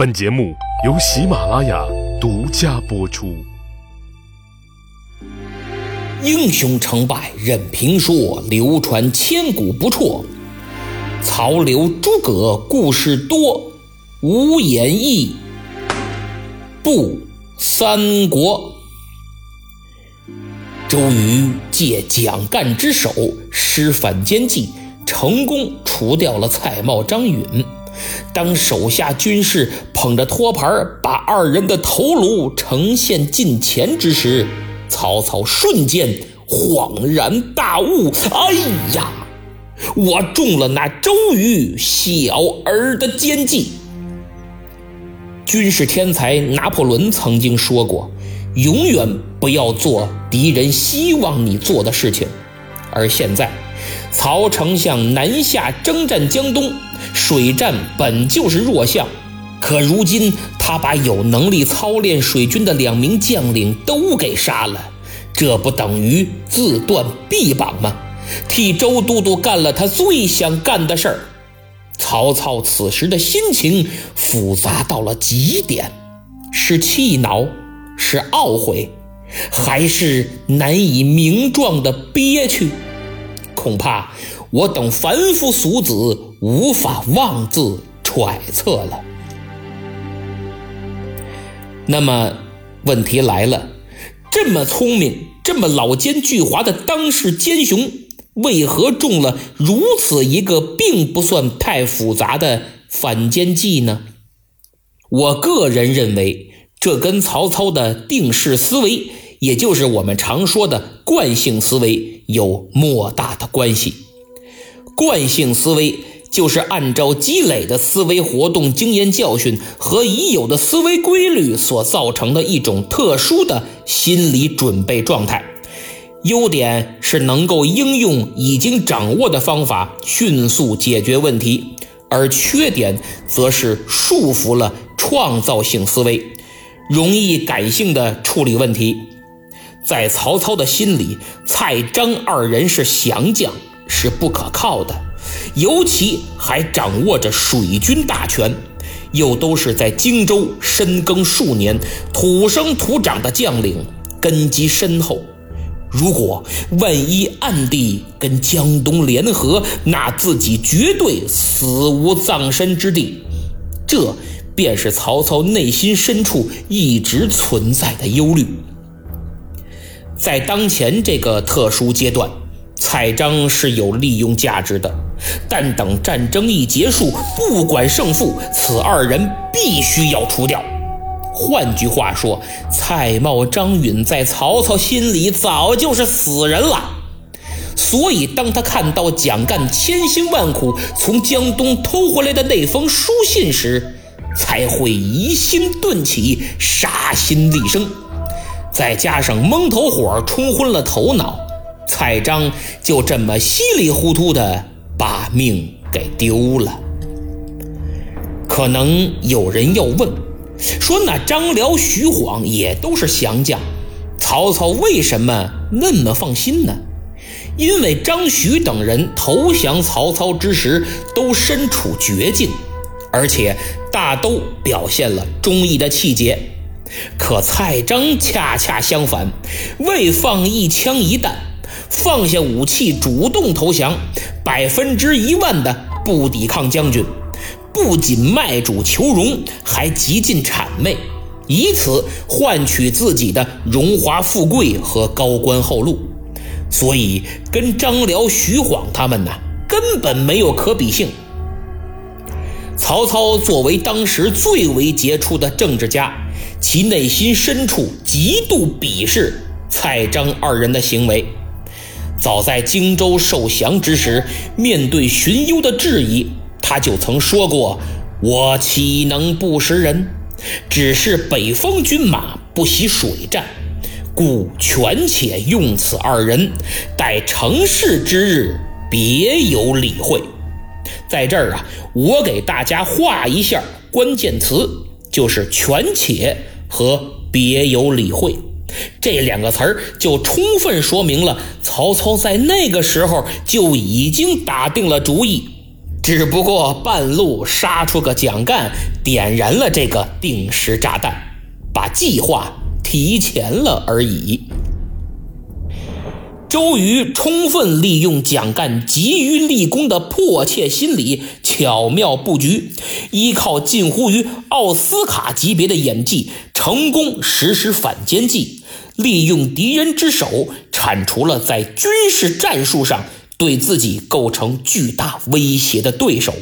本节目由喜马拉雅独家播出。英雄成败任评说，流传千古不辍。曹刘诸葛故事多，无演义不三国。周瑜借蒋干之手施反间计，成功除掉了蔡瑁、张允。当手下军士捧着托盘把二人的头颅呈现近前之时，曹操瞬间恍然大悟：“哎呀，我中了那周瑜小儿的奸计！”军事天才拿破仑曾经说过：“永远不要做敌人希望你做的事情。”而现在，曹丞相南下征战江东。水战本就是弱项，可如今他把有能力操练水军的两名将领都给杀了，这不等于自断臂膀吗？替周都督干了他最想干的事儿。曹操此时的心情复杂到了极点，是气恼，是懊悔，还是难以名状的憋屈？恐怕我等凡夫俗子。无法妄自揣测了。那么，问题来了：这么聪明、这么老奸巨猾的当世奸雄，为何中了如此一个并不算太复杂的反间计呢？我个人认为，这跟曹操的定式思维，也就是我们常说的惯性思维，有莫大的关系。惯性思维。就是按照积累的思维活动、经验教训和已有的思维规律所造成的一种特殊的心理准备状态。优点是能够应用已经掌握的方法迅速解决问题，而缺点则是束缚了创造性思维，容易感性的处理问题。在曹操的心里，蔡张二人是降将，是不可靠的。尤其还掌握着水军大权，又都是在荆州深耕数年、土生土长的将领，根基深厚。如果万一暗地跟江东联合，那自己绝对死无葬身之地。这便是曹操内心深处一直存在的忧虑。在当前这个特殊阶段，蔡张是有利用价值的。但等战争一结束，不管胜负，此二人必须要除掉。换句话说，蔡瑁、张允在曹操心里早就是死人了。所以，当他看到蒋干千辛万苦从江东偷回来的那封书信时，才会疑心顿起，杀心立生。再加上蒙头火冲昏了头脑，蔡张就这么稀里糊涂的。把命给丢了。可能有人要问，说那张辽、徐晃也都是降将，曹操为什么那么放心呢？因为张徐等人投降曹操之时都身处绝境，而且大都表现了忠义的气节。可蔡张恰恰相反，未放一枪一弹。放下武器，主动投降，百分之一万的不抵抗将军，不仅卖主求荣，还极尽谄媚，以此换取自己的荣华富贵和高官厚禄。所以，跟张辽、徐晃他们呢，根本没有可比性。曹操作为当时最为杰出的政治家，其内心深处极度鄙视蔡张二人的行为。早在荆州受降之时，面对荀攸的质疑，他就曾说过：“我岂能不识人？只是北方军马不习水战，故权且用此二人，待成事之日，别有理会。”在这儿啊，我给大家画一下关键词，就是“权且”和“别有理会”。这两个词儿就充分说明了曹操在那个时候就已经打定了主意，只不过半路杀出个蒋干，点燃了这个定时炸弹，把计划提前了而已。周瑜充分利用蒋干急于立功的迫切心理，巧妙布局，依靠近乎于奥斯卡级别的演技，成功实施反间计，利用敌人之手，铲除了在军事战术上对自己构成巨大威胁的对手，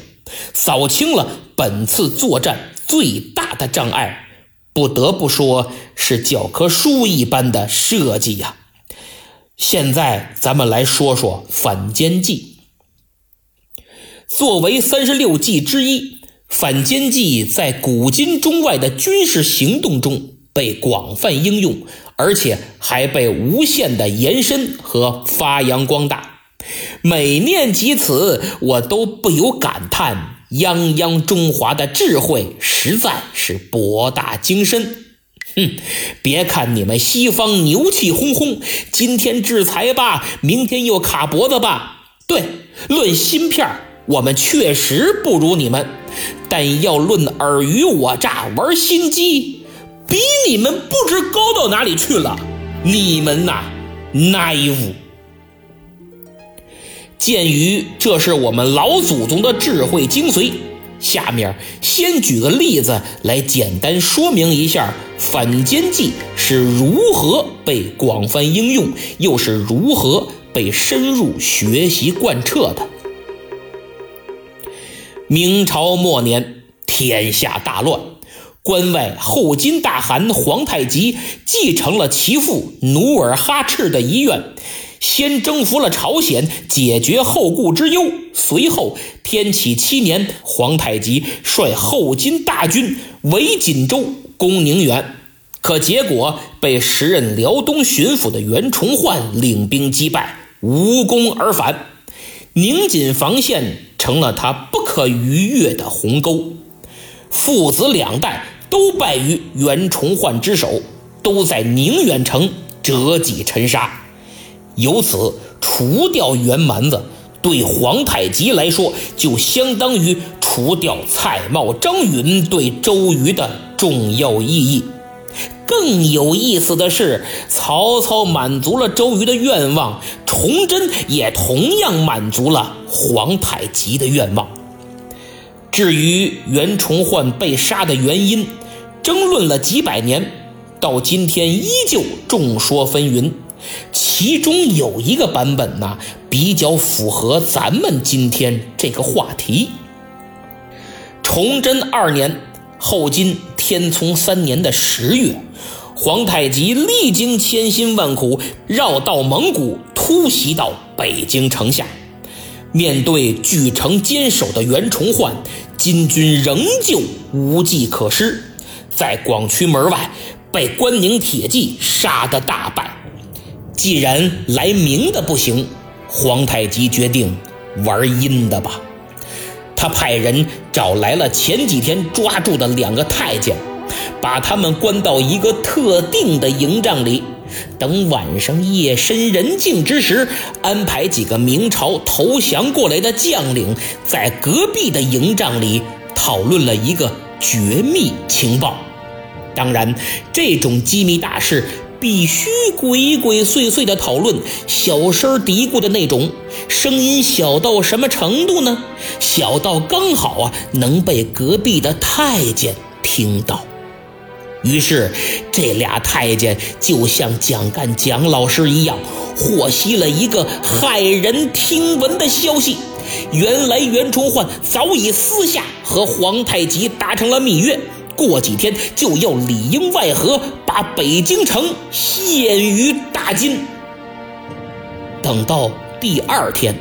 扫清了本次作战最大的障碍。不得不说，是教科书一般的设计呀。现在咱们来说说反间计。作为三十六计之一，反间计在古今中外的军事行动中被广泛应用，而且还被无限的延伸和发扬光大。每念及此，我都不由感叹：泱泱中华的智慧实在是博大精深。哼，别看你们西方牛气哄哄，今天制裁吧，明天又卡脖子吧。对，论芯片，我们确实不如你们，但要论尔虞我诈、玩心机，比你们不知高到哪里去了。你们呐，naive。鉴于这是我们老祖宗的智慧精髓。下面先举个例子来简单说明一下反间计是如何被广泛应用，又是如何被深入学习贯彻的。明朝末年，天下大乱，关外后金大汗皇太极继承了其父努尔哈赤的遗愿。先征服了朝鲜，解决后顾之忧。随后，天启七年，皇太极率后金大军围锦州，攻宁远。可结果被时任辽东巡抚的袁崇焕领兵击败，无功而返。宁锦防线成了他不可逾越的鸿沟。父子两代都败于袁崇焕之手，都在宁远城折戟沉沙。由此除掉袁蛮子，对皇太极来说，就相当于除掉蔡瑁、张允对周瑜的重要意义。更有意思的是，曹操满足了周瑜的愿望，崇祯也同样满足了皇太极的愿望。至于袁崇焕被杀的原因，争论了几百年，到今天依旧众说纷纭。其中有一个版本呢，比较符合咱们今天这个话题。崇祯二年，后金天聪三年的十月，皇太极历经千辛万苦，绕道蒙古，突袭到北京城下。面对据城坚守的袁崇焕，金军仍旧无计可施，在广渠门外被关宁铁骑杀得大败。既然来明的不行，皇太极决定玩阴的吧。他派人找来了前几天抓住的两个太监，把他们关到一个特定的营帐里，等晚上夜深人静之时，安排几个明朝投降过来的将领，在隔壁的营帐里讨论了一个绝密情报。当然，这种机密大事。必须鬼鬼祟祟的讨论，小声嘀咕的那种，声音小到什么程度呢？小到刚好啊能被隔壁的太监听到。于是，这俩太监就像蒋干蒋老师一样，获悉了一个骇人听闻的消息：原来袁崇焕早已私下和皇太极达成了密约。过几天就要里应外合，把北京城陷于大金。等到第二天，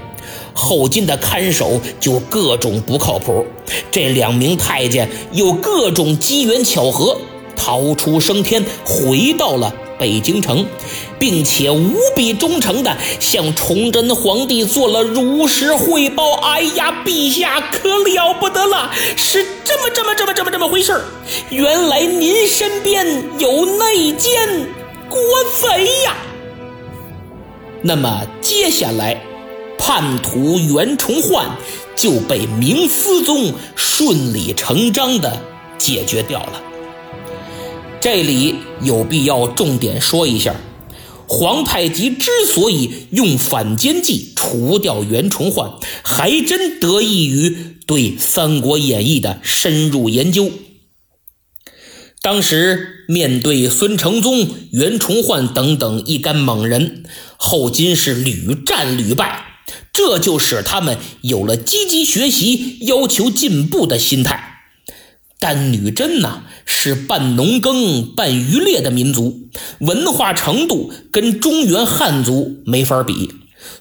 后金的看守就各种不靠谱，这两名太监有各种机缘巧合逃出升天，回到了。北京城，并且无比忠诚地向崇祯皇帝做了如实汇报。哎呀，陛下可了不得了，是这么这么这么这么这么回事原来您身边有内奸，国贼呀！那么接下来，叛徒袁崇焕就被明思宗顺理成章的解决掉了。这里有必要重点说一下，皇太极之所以用反间计除掉袁崇焕，还真得益于对《三国演义》的深入研究。当时面对孙承宗、袁崇焕等等一干猛人，后金是屡战屡败，这就使他们有了积极学习、要求进步的心态。但女真呢，是半农耕、半渔猎的民族，文化程度跟中原汉族没法比，《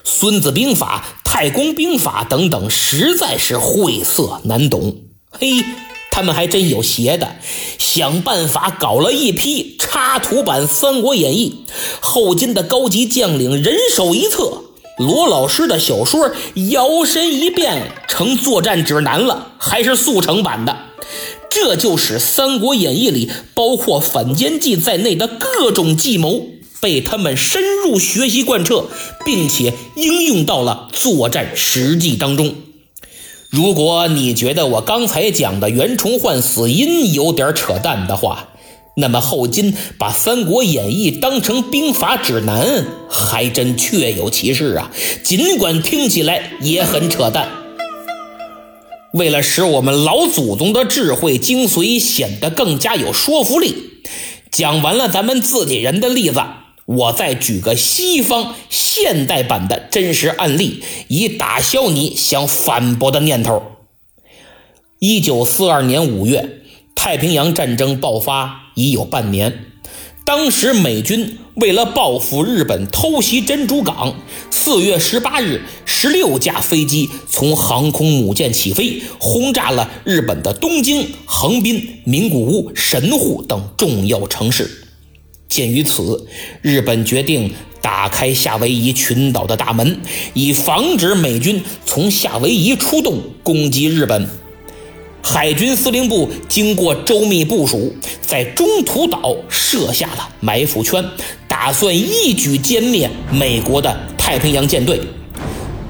孙子兵法》《太公兵法》等等，实在是晦涩难懂。嘿。他们还真有邪的，想办法搞了一批插图版《三国演义》，后金的高级将领人手一册，罗老师的小说摇身一变成作战指南了，还是速成版的。这就使《三国演义》里包括反间计在内的各种计谋被他们深入学习贯彻，并且应用到了作战实际当中。如果你觉得我刚才讲的袁崇焕死因有点扯淡的话，那么后金把《三国演义》当成兵法指南，还真确有其事啊！尽管听起来也很扯淡。为了使我们老祖宗的智慧精髓显得更加有说服力，讲完了咱们自己人的例子。我再举个西方现代版的真实案例，以打消你想反驳的念头。一九四二年五月，太平洋战争爆发已有半年。当时美军为了报复日本偷袭珍珠港，四月十八日，十六架飞机从航空母舰起飞，轰炸了日本的东京、横滨、名古屋、神户等重要城市。鉴于此，日本决定打开夏威夷群岛的大门，以防止美军从夏威夷出动攻击日本。海军司令部经过周密部署，在中途岛设下了埋伏圈，打算一举歼灭美国的太平洋舰队。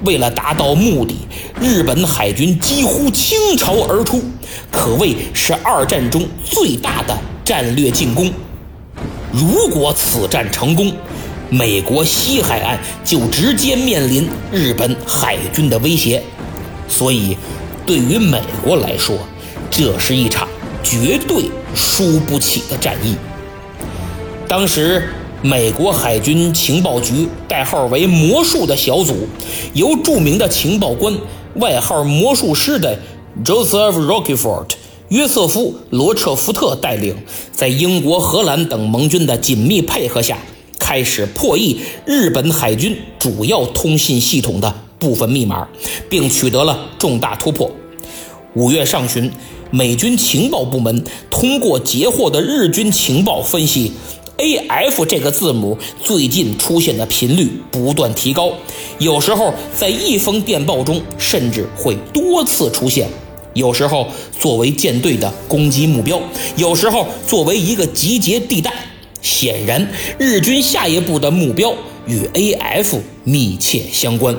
为了达到目的，日本海军几乎倾巢而出，可谓是二战中最大的战略进攻。如果此战成功，美国西海岸就直接面临日本海军的威胁。所以，对于美国来说，这是一场绝对输不起的战役。当时，美国海军情报局代号为“魔术”的小组，由著名的情报官、外号“魔术师”的 Joseph Rockefort。约瑟夫·罗彻福特带领，在英国、荷兰等盟军的紧密配合下，开始破译日本海军主要通信系统的部分密码，并取得了重大突破。五月上旬，美军情报部门通过截获的日军情报分析，“AF” 这个字母最近出现的频率不断提高，有时候在一封电报中甚至会多次出现。有时候作为舰队的攻击目标，有时候作为一个集结地带。显然，日军下一步的目标与 AF 密切相关。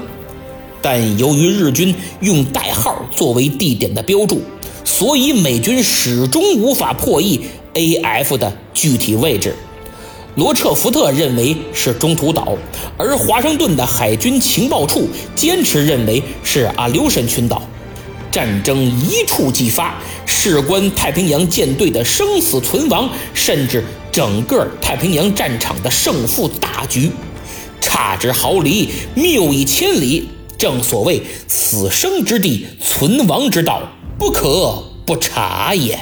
但由于日军用代号作为地点的标注，所以美军始终无法破译 AF 的具体位置。罗彻福特认为是中途岛，而华盛顿的海军情报处坚持认为是阿留申群岛。战争一触即发，事关太平洋舰队的生死存亡，甚至整个太平洋战场的胜负大局。差之毫厘，谬以千里。正所谓死生之地，存亡之道，不可不察也。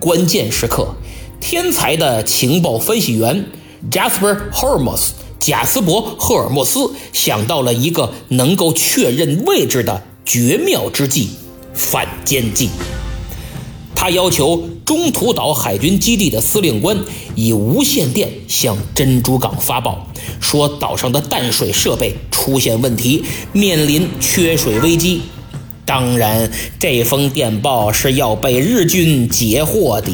关键时刻，天才的情报分析员 Jasper Hermos 贾斯伯·赫尔墨斯想到了一个能够确认位置的。绝妙之计，反间计。他要求中途岛海军基地的司令官以无线电向珍珠港发报，说岛上的淡水设备出现问题，面临缺水危机。当然，这封电报是要被日军截获的。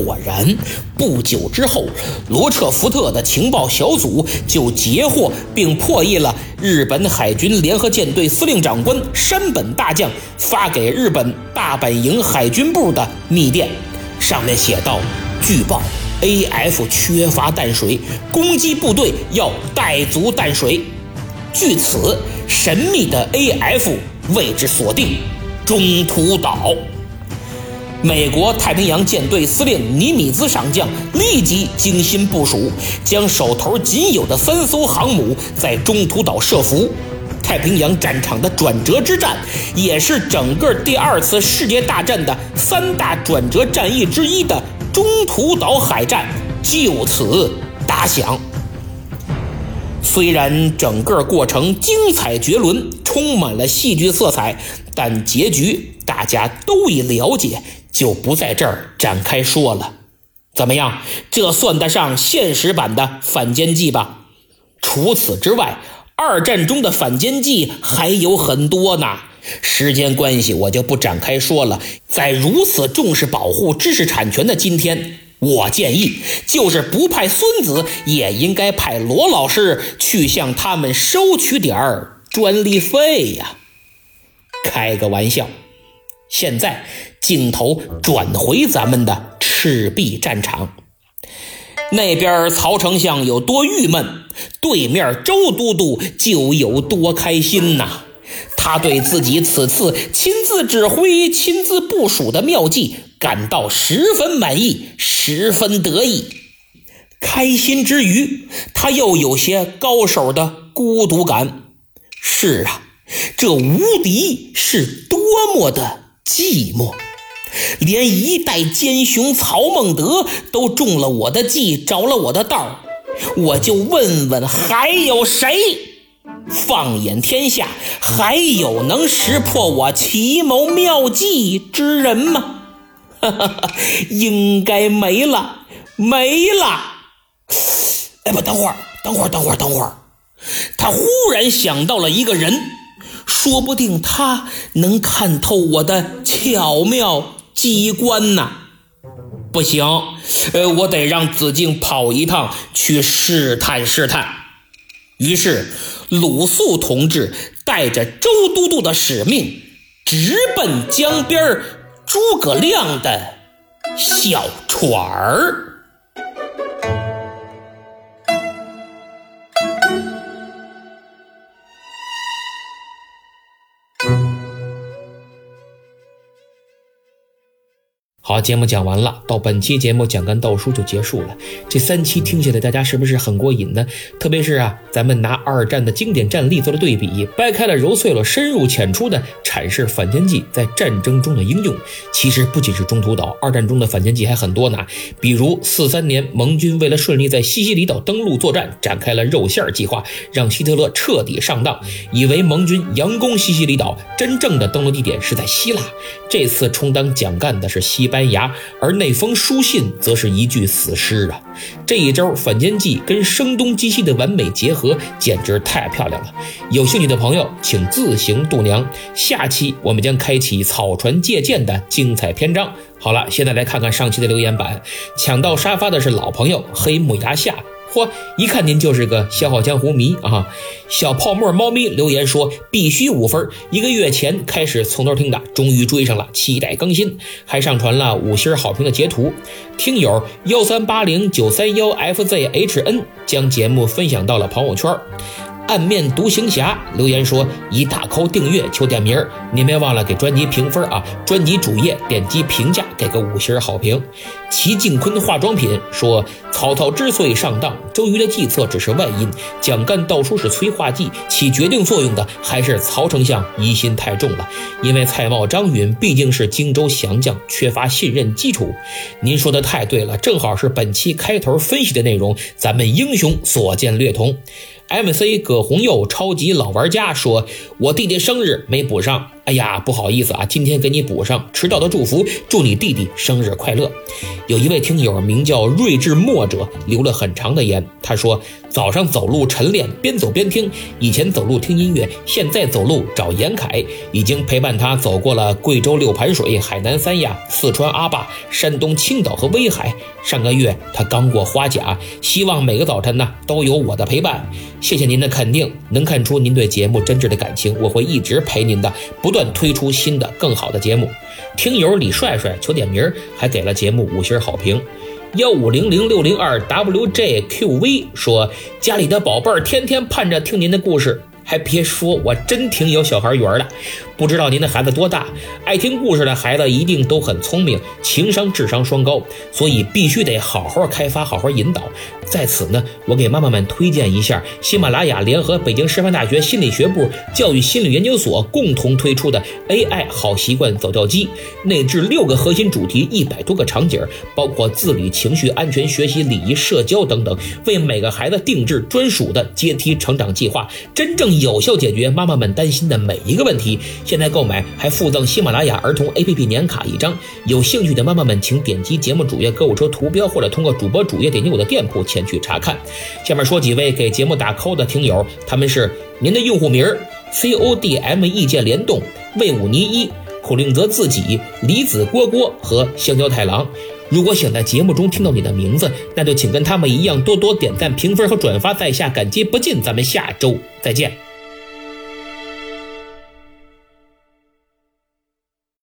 果然，不久之后，罗彻福特的情报小组就截获并破译了日本海军联合舰队司令长官山本大将发给日本大本营海军部的密电，上面写道：“据报，A.F 缺乏淡水，攻击部队要带足淡水。”据此，神秘的 A.F 位置锁定中途岛。美国太平洋舰队司令尼米兹上将立即精心部署，将手头仅有的三艘航母在中途岛设伏。太平洋战场的转折之战，也是整个第二次世界大战的三大转折战役之一的中途岛海战就此打响。虽然整个过程精彩绝伦，充满了戏剧色彩，但结局大家都已了解。就不在这儿展开说了，怎么样？这算得上现实版的反间计吧？除此之外，二战中的反间计还有很多呢。时间关系，我就不展开说了。在如此重视保护知识产权的今天，我建议，就是不派孙子，也应该派罗老师去向他们收取点儿专利费呀。开个玩笑。现在镜头转回咱们的赤壁战场，那边曹丞相有多郁闷，对面周都督就有多开心呐！他对自己此次亲自指挥、亲自部署的妙计感到十分满意，十分得意。开心之余，他又有些高手的孤独感。是啊，这无敌是多么的……寂寞，连一代奸雄曹孟德都中了我的计，着了我的道我就问问还有谁？放眼天下，还有能识破我奇谋妙计之人吗？哈哈哈，应该没了，没了。哎，不，等会儿，等会儿，等会儿，等会儿。他忽然想到了一个人。说不定他能看透我的巧妙机关呐。不行，呃，我得让子敬跑一趟去试探试探。于是，鲁肃同志带着周都督的使命，直奔江边诸葛亮的小船儿。好，节目讲完了，到本期节目讲干道书就结束了。这三期听起来大家是不是很过瘾呢？特别是啊，咱们拿二战的经典战例做了对比，掰开了揉碎了，深入浅出的阐释反间计在战争中的应用。其实不仅是中途岛，二战中的反间计还很多呢。比如四三年，盟军为了顺利在西西里岛登陆作战，展开了肉馅计划，让希特勒彻底上当，以为盟军佯攻西西里岛，真正的登陆地点是在希腊。这次充当蒋干的是西班。班牙，而那封书信则是一具死尸啊！这一招反间计跟声东击西的完美结合，简直太漂亮了。有兴趣的朋友，请自行度娘。下期我们将开启草船借箭的精彩篇章。好了，现在来看看上期的留言板，抢到沙发的是老朋友黑木崖下。嚯，一看您就是个笑傲江湖迷啊！小泡沫猫咪留言说必须五分，一个月前开始从头听的，终于追上了，期待更新，还上传了五星好评的截图。听友幺三八零九三幺 fzhn 将节目分享到了朋友圈。暗面独行侠留言说：“已打勾订阅求点名儿，您别忘了给专辑评分啊！专辑主页点击评价，给个五星好评。”齐静坤化妆品说：“曹操之所以上当，周瑜的计策只是外因，蒋干道书是催化剂，起决定作用的还是曹丞相疑心太重了。因为蔡瑁、张允毕竟是荆州降将，缺乏信任基础。您说的太对了，正好是本期开头分析的内容，咱们英雄所见略同。” M C 葛红佑超级老玩家说：“我弟弟生日没补上，哎呀，不好意思啊，今天给你补上迟到的祝福，祝你弟弟生日快乐。有一位听友名叫睿智墨者，留了很长的言，他说早上走路晨练，边走边听，以前走路听音乐，现在走路找严凯，已经陪伴他走过了贵州六盘水、海南三亚、四川阿坝、山东青岛和威海。上个月他刚过花甲，希望每个早晨呢都有我的陪伴。谢谢您的肯定，能看出您对节目真挚的感情，我会一直陪您的，不断推出新的更好的节目。听友李帅帅求点名，还给了节目五星好评。幺五零零六零二 WJQV 说，家里的宝贝儿天天盼着听您的故事。还别说，我真挺有小孩缘的。不知道您的孩子多大？爱听故事的孩子一定都很聪明，情商、智商双高，所以必须得好好开发，好好引导。在此呢，我给妈妈们推荐一下喜马拉雅联合北京师范大学心理学部教育心理研究所共同推出的 AI 好习惯走教机，内置六个核心主题，一百多个场景，包括自理、情绪安全、学习、礼仪、社交等等，为每个孩子定制专属的阶梯成长计划，真正有效解决妈妈们担心的每一个问题。现在购买还附赠喜马拉雅儿童 APP 年卡一张，有兴趣的妈妈们请点击节目主页购物车图标，或者通过主播主页点击我的店铺前去查看。下面说几位给节目打 call 的听友，他们是您的用户名 CODM 意见联动、魏武尼一、苦令泽自己、李子蝈蝈和香蕉太郎。如果想在节目中听到你的名字，那就请跟他们一样多多点赞、评分和转发，在下感激不尽。咱们下周再见。